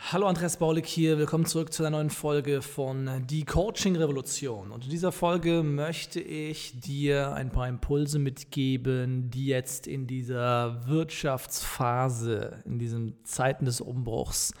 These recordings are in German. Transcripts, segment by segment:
Hallo Andreas Baulig hier, willkommen zurück zu einer neuen Folge von Die Coaching Revolution. Und in dieser Folge möchte ich dir ein paar Impulse mitgeben, die jetzt in dieser Wirtschaftsphase, in diesen Zeiten des Umbruchs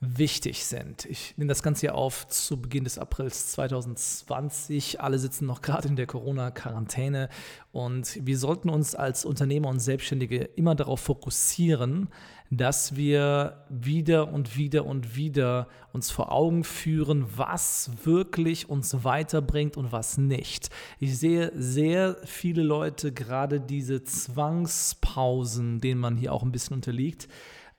wichtig sind. Ich nehme das Ganze hier auf zu Beginn des Aprils 2020. Alle sitzen noch gerade in der Corona-Quarantäne und wir sollten uns als Unternehmer und Selbstständige immer darauf fokussieren, dass wir wieder und wieder und wieder uns vor Augen führen, was wirklich uns weiterbringt und was nicht. Ich sehe sehr viele Leute gerade diese Zwangspausen, denen man hier auch ein bisschen unterliegt,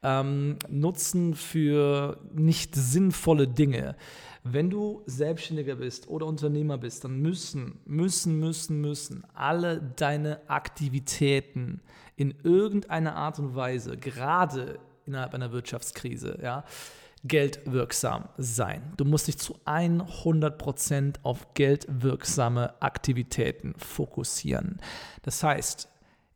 ähm, nutzen für nicht sinnvolle Dinge. Wenn du Selbstständiger bist oder Unternehmer bist, dann müssen, müssen, müssen, müssen alle deine Aktivitäten in irgendeiner Art und Weise, gerade innerhalb einer Wirtschaftskrise, ja, geldwirksam sein. Du musst dich zu 100% auf geldwirksame Aktivitäten fokussieren. Das heißt,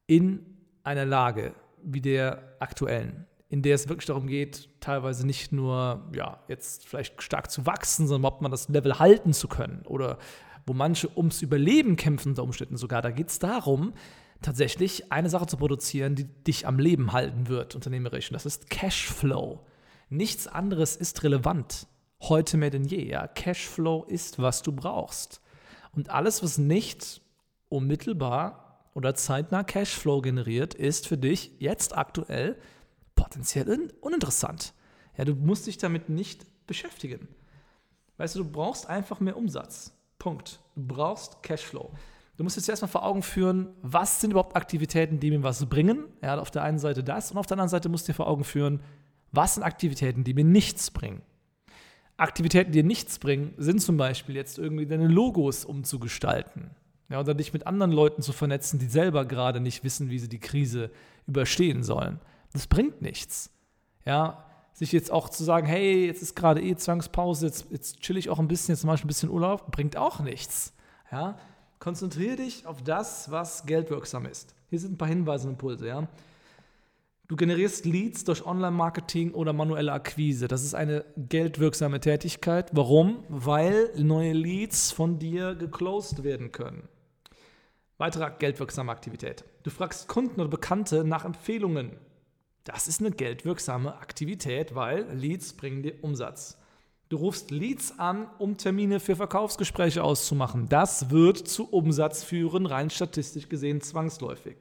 in einer Lage wie der aktuellen, in der es wirklich darum geht, teilweise nicht nur, ja, jetzt vielleicht stark zu wachsen, sondern überhaupt mal das Level halten zu können oder wo manche ums Überleben kämpfen unter Umständen sogar. Da geht es darum, tatsächlich eine Sache zu produzieren, die dich am Leben halten wird, unternehmerisch. Und das ist Cashflow. Nichts anderes ist relevant. Heute mehr denn je. Ja? Cashflow ist, was du brauchst. Und alles, was nicht unmittelbar oder zeitnah Cashflow generiert, ist für dich jetzt aktuell potenziell uninteressant. Ja, du musst dich damit nicht beschäftigen. Weißt du, du brauchst einfach mehr Umsatz. Punkt. Du brauchst Cashflow. Du musst jetzt erstmal vor Augen führen, was sind überhaupt Aktivitäten, die mir was bringen. Ja, auf der einen Seite das und auf der anderen Seite musst du dir vor Augen führen, was sind Aktivitäten, die mir nichts bringen. Aktivitäten, die dir nichts bringen, sind zum Beispiel jetzt irgendwie deine Logos umzugestalten. Ja, oder dich mit anderen Leuten zu vernetzen, die selber gerade nicht wissen, wie sie die Krise überstehen sollen. Das bringt nichts. Ja, sich jetzt auch zu sagen, hey, jetzt ist gerade eh Zwangspause, jetzt, jetzt chill ich auch ein bisschen, jetzt mache ich ein bisschen Urlaub, bringt auch nichts. Ja, konzentriere dich auf das, was geldwirksam ist. Hier sind ein paar Hinweise und Impulse, ja. Du generierst Leads durch Online-Marketing oder manuelle Akquise. Das ist eine geldwirksame Tätigkeit. Warum? Weil neue Leads von dir geclosed werden können. Weitere geldwirksame Aktivität. Du fragst Kunden oder Bekannte nach Empfehlungen. Das ist eine geldwirksame Aktivität, weil Leads bringen dir Umsatz. Du rufst Leads an, um Termine für Verkaufsgespräche auszumachen. Das wird zu Umsatz führen, rein statistisch gesehen zwangsläufig.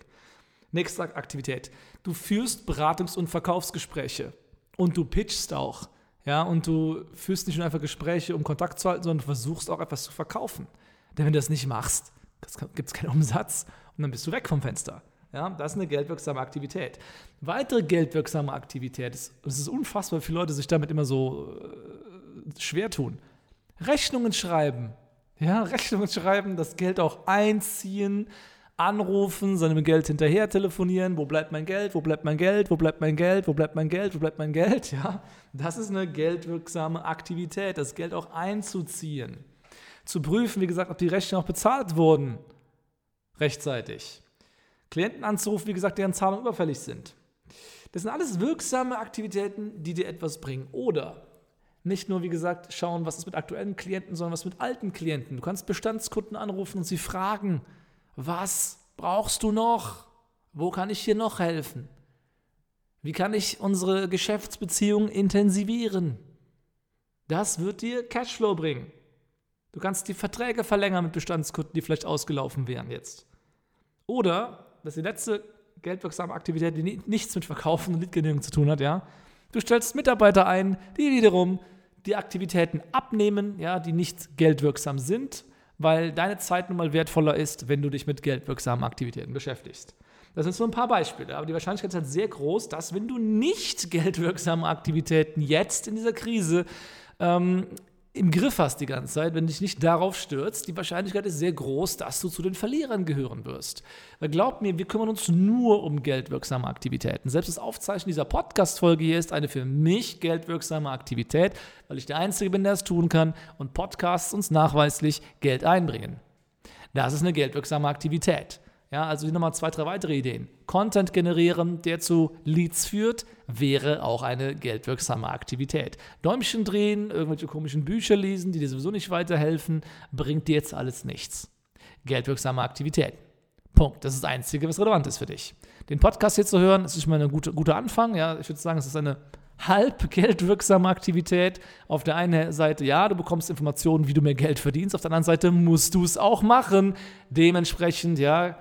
Nächste Aktivität. Du führst Beratungs- und Verkaufsgespräche und du pitchst auch. Ja, und du führst nicht nur einfach Gespräche, um Kontakt zu halten, sondern du versuchst auch etwas zu verkaufen. Denn wenn du das nicht machst, gibt es keinen Umsatz und dann bist du weg vom Fenster. Ja, das ist eine geldwirksame Aktivität. Weitere geldwirksame Aktivität, es ist unfassbar, wie viele Leute sich damit immer so äh, schwer tun. Rechnungen schreiben. Ja, Rechnungen schreiben, das Geld auch einziehen, anrufen, seinem Geld hinterher telefonieren, wo bleibt mein Geld, wo bleibt mein Geld, wo bleibt mein Geld, wo bleibt mein Geld, wo bleibt mein Geld, ja. Das ist eine geldwirksame Aktivität, das Geld auch einzuziehen. Zu prüfen, wie gesagt, ob die Rechnungen auch bezahlt wurden rechtzeitig. Klienten anzurufen, wie gesagt, deren Zahlungen überfällig sind. Das sind alles wirksame Aktivitäten, die dir etwas bringen. Oder nicht nur, wie gesagt, schauen, was ist mit aktuellen Klienten, sondern was mit alten Klienten. Du kannst Bestandskunden anrufen und sie fragen, was brauchst du noch? Wo kann ich dir noch helfen? Wie kann ich unsere Geschäftsbeziehungen intensivieren? Das wird dir Cashflow bringen. Du kannst die Verträge verlängern mit Bestandskunden, die vielleicht ausgelaufen wären jetzt. Oder das ist die letzte geldwirksame Aktivität, die nichts mit Verkaufen und Leadgenerierung zu tun hat, ja. Du stellst Mitarbeiter ein, die wiederum die Aktivitäten abnehmen, ja, die nicht geldwirksam sind, weil deine Zeit nun mal wertvoller ist, wenn du dich mit geldwirksamen Aktivitäten beschäftigst. Das sind so ein paar Beispiele, aber die Wahrscheinlichkeit ist halt sehr groß, dass wenn du nicht geldwirksame Aktivitäten jetzt in dieser Krise ähm, im Griff hast die ganze Zeit, wenn dich nicht darauf stürzt, die Wahrscheinlichkeit ist sehr groß, dass du zu den Verlierern gehören wirst. Weil glaub mir, wir kümmern uns nur um geldwirksame Aktivitäten. Selbst das Aufzeichnen dieser Podcast-Folge hier ist eine für mich geldwirksame Aktivität, weil ich der Einzige bin, der es tun kann und Podcasts uns nachweislich Geld einbringen. Das ist eine geldwirksame Aktivität. Ja, also hier nochmal zwei, drei weitere Ideen. Content generieren, der zu Leads führt, wäre auch eine geldwirksame Aktivität. Däumchen drehen, irgendwelche komischen Bücher lesen, die dir sowieso nicht weiterhelfen, bringt dir jetzt alles nichts. Geldwirksame Aktivität. Punkt. Das ist das Einzige, was relevant ist für dich. Den Podcast hier zu hören, ist schon mal ein guter gute Anfang. Ja, ich würde sagen, es ist eine halb geldwirksame Aktivität. Auf der einen Seite, ja, du bekommst Informationen, wie du mehr Geld verdienst. Auf der anderen Seite musst du es auch machen. Dementsprechend, ja,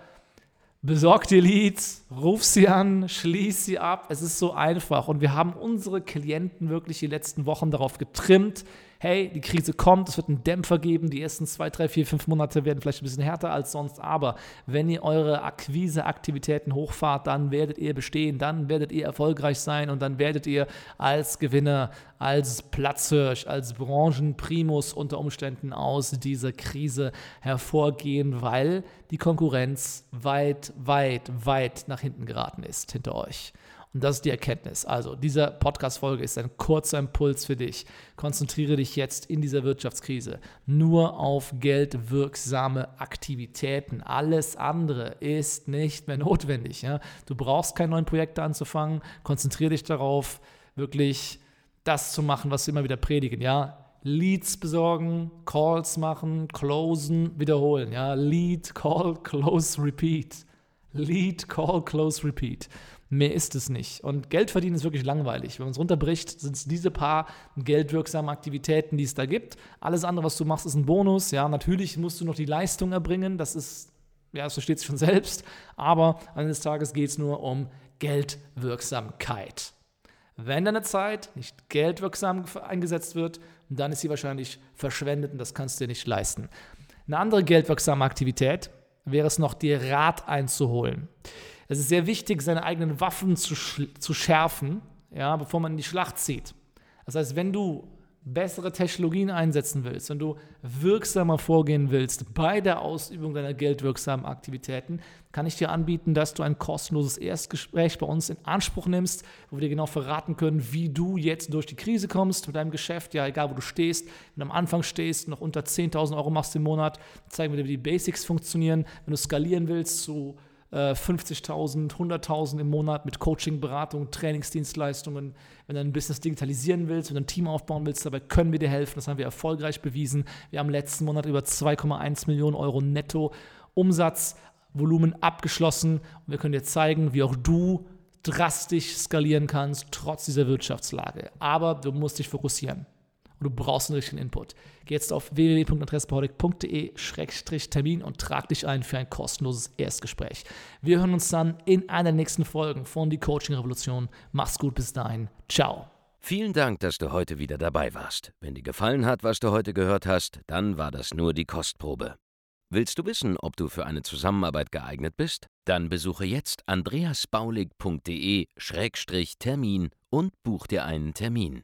Besorg dir Leads, ruf sie an, schließ sie ab. Es ist so einfach. Und wir haben unsere Klienten wirklich die letzten Wochen darauf getrimmt, hey, die Krise kommt, es wird einen Dämpfer geben, die ersten zwei, drei, vier, fünf Monate werden vielleicht ein bisschen härter als sonst, aber wenn ihr eure Akquiseaktivitäten hochfahrt, dann werdet ihr bestehen, dann werdet ihr erfolgreich sein und dann werdet ihr als Gewinner, als Platzhirsch, als Branchenprimus unter Umständen aus dieser Krise hervorgehen, weil die Konkurrenz weit, weit, weit nach hinten geraten ist hinter euch. Und das ist die Erkenntnis. Also, diese Podcast-Folge ist ein kurzer Impuls für dich. Konzentriere dich jetzt in dieser Wirtschaftskrise nur auf geldwirksame Aktivitäten. Alles andere ist nicht mehr notwendig. Ja? Du brauchst keine neuen Projekte anzufangen. Konzentriere dich darauf, wirklich das zu machen, was wir immer wieder predigen. Ja? Leads besorgen, Calls machen, closen, wiederholen. Ja? Lead, Call, Close, Repeat. Lead, Call, Close, Repeat. Mehr ist es nicht. Und Geld verdienen ist wirklich langweilig. Wenn man es runterbricht, sind es diese paar geldwirksamen Aktivitäten, die es da gibt. Alles andere, was du machst, ist ein Bonus. Ja, natürlich musst du noch die Leistung erbringen. Das ist, ja, das versteht sich schon selbst. Aber des Tages geht es nur um Geldwirksamkeit. Wenn deine Zeit nicht geldwirksam eingesetzt wird, dann ist sie wahrscheinlich verschwendet und das kannst du dir nicht leisten. Eine andere geldwirksame Aktivität wäre es noch, dir Rat einzuholen. Es ist sehr wichtig, seine eigenen Waffen zu, zu schärfen, ja, bevor man in die Schlacht zieht. Das heißt, wenn du bessere Technologien einsetzen willst, wenn du wirksamer vorgehen willst bei der Ausübung deiner geldwirksamen Aktivitäten, kann ich dir anbieten, dass du ein kostenloses Erstgespräch bei uns in Anspruch nimmst, wo wir dir genau verraten können, wie du jetzt durch die Krise kommst mit deinem Geschäft, ja, egal wo du stehst, wenn du am Anfang stehst, noch unter 10.000 Euro machst im Monat, zeigen wir dir, wie die Basics funktionieren, wenn du skalieren willst zu 50.000, äh, 100.000 im Monat mit Coaching, Beratung, Trainingsdienstleistungen. Wenn du ein Business digitalisieren willst, wenn du ein Team aufbauen willst, dabei können wir dir helfen. Das haben wir erfolgreich bewiesen. Wir haben letzten Monat über 2,1 Millionen Euro netto Umsatzvolumen abgeschlossen. Und wir können dir zeigen, wie auch du drastisch skalieren kannst, trotz dieser Wirtschaftslage. Aber du musst dich fokussieren und du brauchst einen richtigen Input. Geh jetzt auf www.andreaspaudek.de-termin und trag dich ein für ein kostenloses Erstgespräch. Wir hören uns dann in einer der nächsten Folgen von Die Coaching Revolution. Mach's gut bis dahin. Ciao. Vielen Dank, dass du heute wieder dabei warst. Wenn dir gefallen hat, was du heute gehört hast, dann war das nur die Kostprobe. Willst du wissen, ob du für eine Zusammenarbeit geeignet bist? Dann besuche jetzt andreasbaulig.de-termin und buch dir einen Termin.